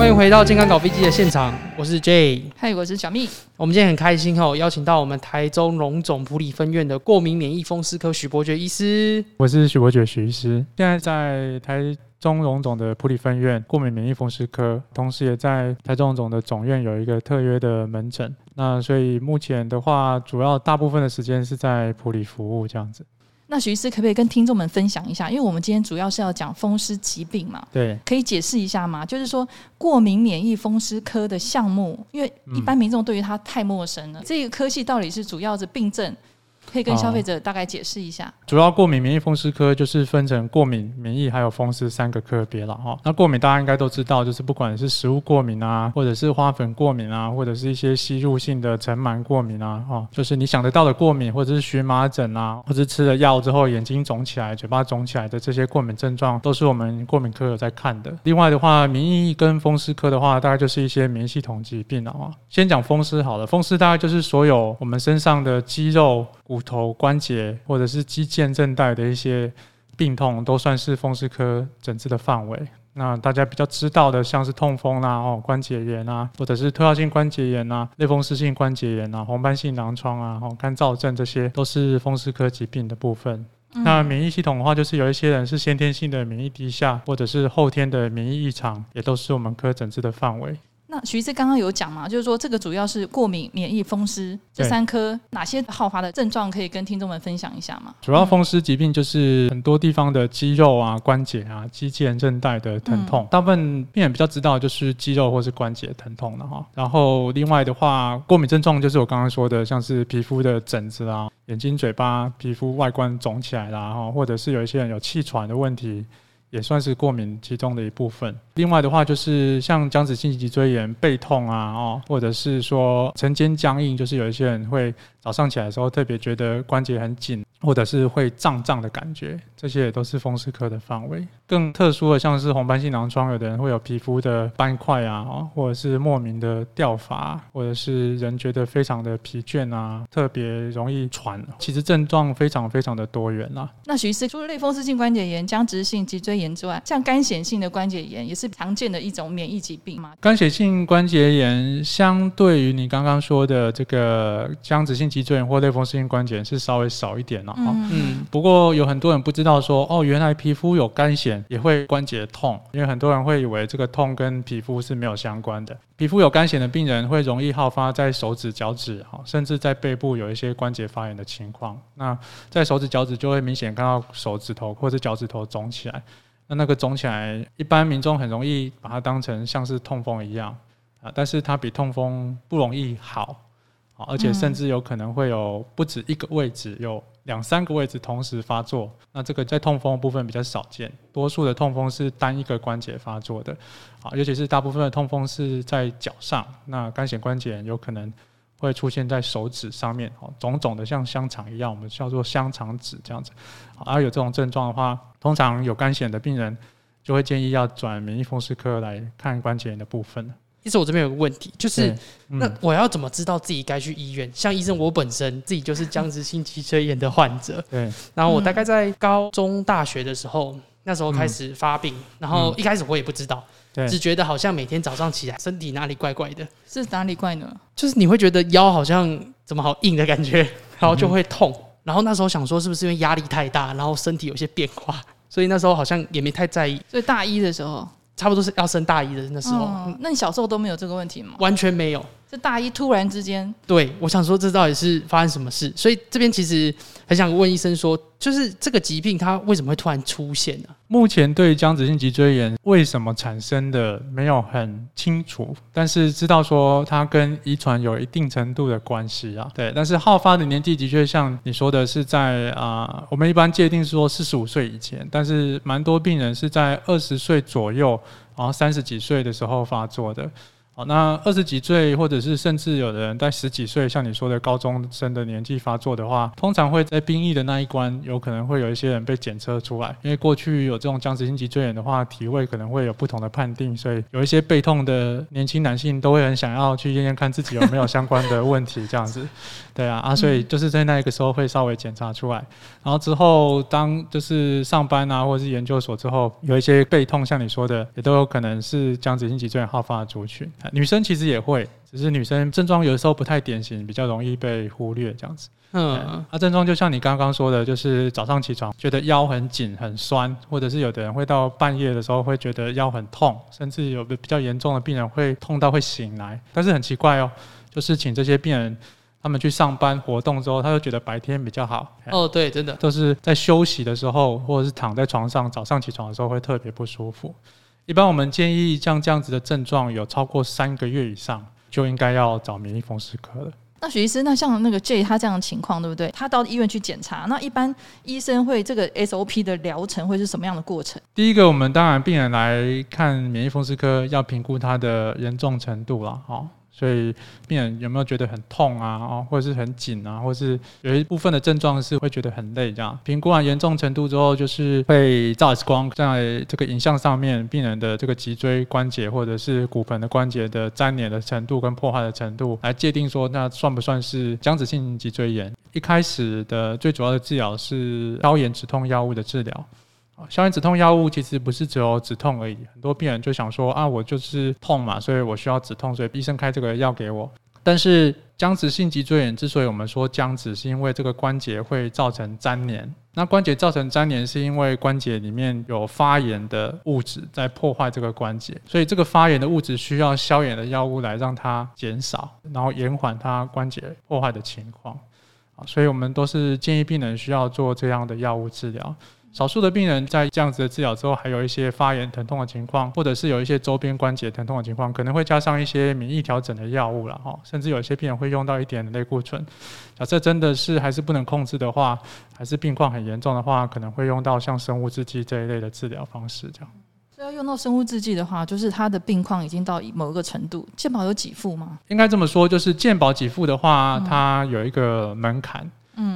欢迎回到健康搞飞机的现场，我是 Jay，嗨，我是小蜜。我们今天很开心哦，邀请到我们台中荣总普里分院的过敏免疫风湿科许伯爵医师。我是许伯爵许医师，现在在台中荣总的普里分院过敏免疫风湿科，同时也在台中荣总的总院有一个特约的门诊。那所以目前的话，主要大部分的时间是在普里服务这样子。那徐医师可不可以跟听众们分享一下？因为我们今天主要是要讲风湿疾病嘛，对，可以解释一下吗？就是说过敏免疫风湿科的项目，因为一般民众对于它太陌生了，嗯、这个科系到底是主要的病症？可以跟消费者大概解释一下。主要过敏免疫风湿科就是分成过敏、免疫还有风湿三个科别了哈。那过敏大家应该都知道，就是不管是食物过敏啊，或者是花粉过敏啊，或者是一些吸入性的尘螨过敏啊，哈，就是你想得到的过敏，或者是荨麻疹啊，或者是吃了药之后眼睛肿起来、嘴巴肿起来的这些过敏症状，都是我们过敏科有在看的。另外的话，免疫跟风湿科的话，大概就是一些免疫系统疾病了啊。先讲风湿好了，风湿大概就是所有我们身上的肌肉。骨头、关节或者是肌腱、韧带的一些病痛，都算是风湿科诊治的范围。那大家比较知道的，像是痛风啊、哦关节炎啊，或者是退化性关节炎啊、类风湿性关节炎啊、红斑性狼疮啊、哦干燥症，这些都是风湿科疾病的部分。嗯、那免疫系统的话，就是有一些人是先天性的免疫低下，或者是后天的免疫异常，也都是我们科诊治的范围。那徐医师刚刚有讲嘛，就是说这个主要是过敏、免疫、风湿这三科，哪些好发的症状可以跟听众们分享一下吗？主要风湿疾病就是很多地方的肌肉啊、关节啊、肌腱、韧带的疼痛，大部分病人比较知道就是肌肉或是关节疼痛的哈。然后另外的话，过敏症状就是我刚刚说的，像是皮肤的疹子啊、眼睛、嘴巴、皮肤外观肿起来啦，哈，或者是有一些人有气喘的问题。也算是过敏其中的一部分。另外的话，就是像僵直性脊椎炎、背痛啊，哦，或者是说晨间僵硬，就是有一些人会早上起来的时候特别觉得关节很紧。或者是会胀胀的感觉，这些也都是风湿科的范围。更特殊的，像是红斑性狼疮，有的人会有皮肤的斑块啊，或者是莫名的掉发，或者是人觉得非常的疲倦啊，特别容易喘。其实症状非常非常的多元啊。那徐医师，除了类风湿性关节炎、僵直性脊椎炎之外，像干癣性的关节炎也是常见的一种免疫疾病吗？干癣性关节炎相对于你刚刚说的这个僵直性脊椎炎或类风湿性关节炎是稍微少一点。嗯，不过有很多人不知道说，哦，原来皮肤有干癣也会关节痛，因为很多人会以为这个痛跟皮肤是没有相关的。皮肤有干癣的病人会容易好发在手指、脚趾，哈，甚至在背部有一些关节发炎的情况。那在手指、脚趾就会明显看到手指头或者脚趾头肿起来，那那个肿起来，一般民众很容易把它当成像是痛风一样啊，但是它比痛风不容易好。而且甚至有可能会有不止一个位置，有两三个位置同时发作。那这个在痛风的部分比较少见，多数的痛风是单一个关节发作的。啊，尤其是大部分的痛风是在脚上，那干癬关节炎有可能会出现在手指上面，哦，肿肿的像香肠一样，我们叫做香肠指这样子。而有这种症状的话，通常有干癬的病人就会建议要转免疫风湿科来看关节炎的部分。其实我这边有个问题，就是、嗯、那我要怎么知道自己该去医院？像医生，我本身自己就是僵直性脊椎炎的患者。对。然后我大概在高中、大学的时候，那时候开始发病，嗯、然后一开始我也不知道，只觉得好像每天早上起来身体哪里怪怪的。是哪里怪呢？就是你会觉得腰好像怎么好硬的感觉，然后就会痛。嗯、然后那时候想说，是不是因为压力太大，然后身体有些变化？所以那时候好像也没太在意。所以大一的时候。差不多是要升大一的那时候，嗯，那你小时候都没有这个问题吗？完全没有。这大一突然之间，对，我想说这到底是发生什么事？所以这边其实很想问医生说，就是这个疾病它为什么会突然出现呢？目前对于僵直性脊椎炎为什么产生的没有很清楚，但是知道说它跟遗传有一定程度的关系啊。对，但是好发的年纪的确像你说的是在啊、呃，我们一般界定说四十五岁以前，但是蛮多病人是在二十岁左右，然后三十几岁的时候发作的。那二十几岁，或者是甚至有的人在十几岁，像你说的高中生的年纪发作的话，通常会在兵役的那一关，有可能会有一些人被检测出来。因为过去有这种僵直性脊椎炎的话，体位可能会有不同的判定，所以有一些背痛的年轻男性都会很想要去验验看自己有没有相关的问题，这样子。对啊，啊，所以就是在那个时候会稍微检查出来，然后之后当就是上班啊，或者是研究所之后，有一些背痛，像你说的，也都有可能是僵直性脊椎炎好发的族群。女生其实也会，只是女生症状有的时候不太典型，比较容易被忽略这样子。嗯，啊，症状就像你刚刚说的，就是早上起床觉得腰很紧很酸，或者是有的人会到半夜的时候会觉得腰很痛，甚至有的比较严重的病人会痛到会醒来。但是很奇怪哦，就是请这些病人。他们去上班活动之后，他就觉得白天比较好。哦，对，真的都是在休息的时候，或者是躺在床上，早上起床的时候会特别不舒服。一般我们建议像这样子的症状有超过三个月以上，就应该要找免疫风湿科了。那许医师，那像那个 J 他这样的情况，对不对？他到医院去检查，那一般医生会这个 SOP 的疗程会是什么样的过程？第一个，我们当然病人来看免疫风湿科，要评估他的严重程度了，哈。所以病人有没有觉得很痛啊？或者是很紧啊？或者是有一部分的症状是会觉得很累这样。评估完严重程度之后，就是会照 X 光，在这个影像上面，病人的这个脊椎关节或者是骨盆的关节的粘连的程度跟破坏的程度，来界定说那算不算是僵直性脊椎炎。一开始的最主要的治疗是消炎止痛药物的治疗。消炎止痛药物其实不是只有止痛而已，很多病人就想说啊，我就是痛嘛，所以我需要止痛，所以医生开这个药给我。但是僵直性脊椎炎之所以我们说僵直，是因为这个关节会造成粘连。那关节造成粘连，是因为关节里面有发炎的物质在破坏这个关节，所以这个发炎的物质需要消炎的药物来让它减少，然后延缓它关节破坏的情况。啊，所以我们都是建议病人需要做这样的药物治疗。少数的病人在这样子的治疗之后，还有一些发炎疼痛的情况，或者是有一些周边关节疼痛的情况，可能会加上一些免疫调整的药物了哈，甚至有些病人会用到一点类固醇。假设真的是还是不能控制的话，还是病况很严重的话，可能会用到像生物制剂这一类的治疗方式这样。所以要用到生物制剂的话，就是他的病况已经到某一个程度，健保有给付吗？应该这么说，就是健保给付的话，它有一个门槛。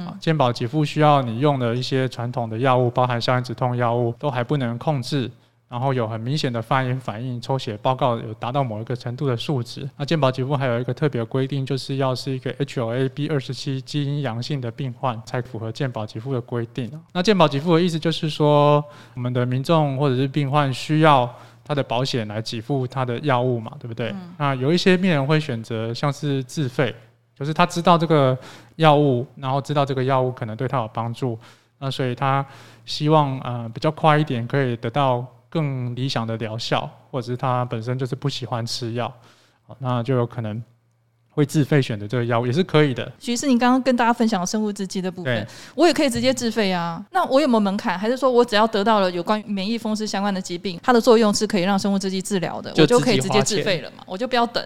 嗯，健保给付需要你用的一些传统的药物，包含消炎止痛药物，都还不能控制，然后有很明显的发炎反应，抽血报告有达到某一个程度的数值。那健保给付还有一个特别规定，就是要是一个 HLA-B 二十七基因阳性的病患才符合健保给付的规定。那健保给付的意思就是说，我们的民众或者是病患需要他的保险来给付他的药物嘛，对不对？嗯。那有一些病人会选择像是自费。就是他知道这个药物，然后知道这个药物可能对他有帮助，那所以他希望呃比较快一点可以得到更理想的疗效，或者是他本身就是不喜欢吃药，那就有可能会自费选择这个药物也是可以的。许医师，你刚刚跟大家分享了生物制剂的部分，我也可以直接自费啊？那我有没有门槛？还是说我只要得到了有关免疫风湿相关的疾病，它的作用是可以让生物制剂治疗的，我就可以直接自费了嘛？我就不要等。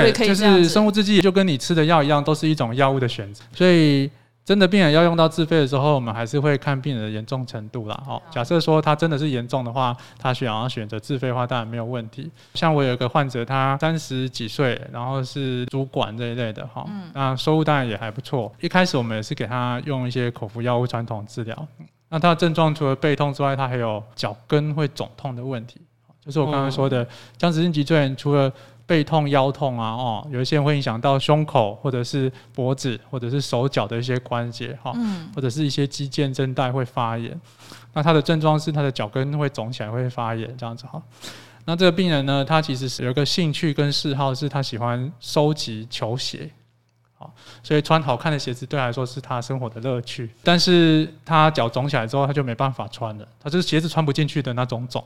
对，就是生物制剂，就跟你吃的药一样，都是一种药物的选择。所以，真的病人要用到自费的时候，我们还是会看病人的严重程度啦。好，假设说他真的是严重的话，他想要选择自费的话，当然没有问题。像我有一个患者，他三十几岁，然后是主管这一类的哈，那收入当然也还不错。一开始我们也是给他用一些口服药物传统治疗。那他的症状除了背痛之外，他还有脚跟会肿痛的问题，就是我刚刚说的僵直性脊椎炎，除了背痛、腰痛啊，哦，有一些人会影响到胸口，或者是脖子，或者是手脚的一些关节，哈，或者是一些肌腱、韧带会发炎。那他的症状是他的脚跟会肿起来，会发炎这样子哈。那这个病人呢，他其实是有一个兴趣跟嗜好，是他喜欢收集球鞋，好，所以穿好看的鞋子对他来说是他生活的乐趣。但是他脚肿起来之后，他就没办法穿了，他就是鞋子穿不进去的那种肿。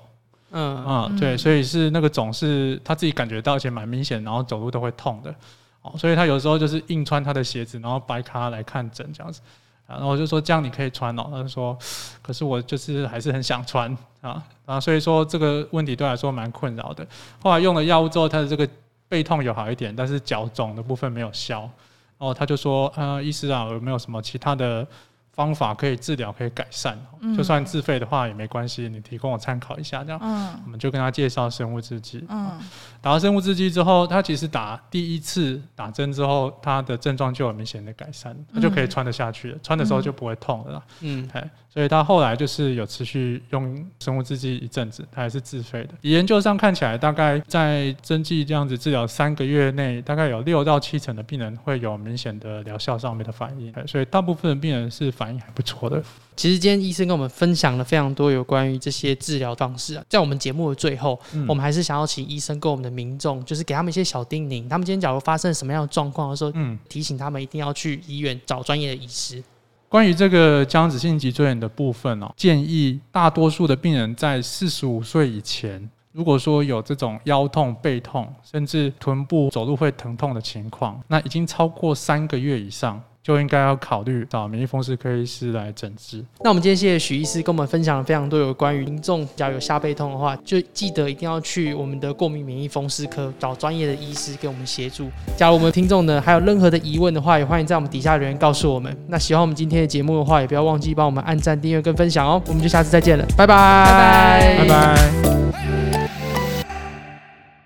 嗯。嗯，对，所以是那个肿是他自己感觉到，而且蛮明显，然后走路都会痛的，哦，所以他有时候就是硬穿他的鞋子，然后掰开来看诊这样子，然后我就说这样你可以穿哦，他就说，可是我就是还是很想穿。啊啊，所以说这个问题对他来说蛮困扰的。后来用了药物之后，他的这个背痛有好一点，但是脚肿的部分没有消，然后他就说，呃，医师啊，有没有什么其他的方法可以治疗，可以改善。嗯、就算自费的话也没关系，你提供我参考一下，这样，嗯、我们就跟他介绍生物制剂。嗯，打了生物制剂之后，他其实打第一次打针之后，他的症状就有明显的改善，他就可以穿得下去了，穿的时候就不会痛了。嗯，所以他后来就是有持续用生物制剂一阵子，他还是自费的。以研究上看起来，大概在针剂这样子治疗三个月内，大概有六到七成的病人会有明显的疗效上面的反应，所以大部分的病人是反应还不错的。其实今天医生跟我们分享了非常多有关于这些治疗方式啊，在我们节目的最后，嗯、我们还是想要请医生跟我们的民众，就是给他们一些小叮咛，他们今天假如发生什么样的状况的时候，嗯，提醒他们一定要去医院找专业的医师。关于这个僵直性脊椎炎的部分哦，建议大多数的病人在四十五岁以前，如果说有这种腰痛、背痛，甚至臀部走路会疼痛的情况，那已经超过三个月以上。就应该要考虑找免疫风湿科医师来诊治。那我们今天谢谢许医师跟我们分享了非常多有关于民众，只要有下背痛的话，就记得一定要去我们的过敏免疫风湿科找专业的医师给我们协助。假如我们听众呢还有任何的疑问的话，也欢迎在我们底下留言告诉我们。那喜欢我们今天的节目的话，也不要忘记帮我们按赞、订阅跟分享哦。我们就下次再见了，拜拜，拜拜，拜拜。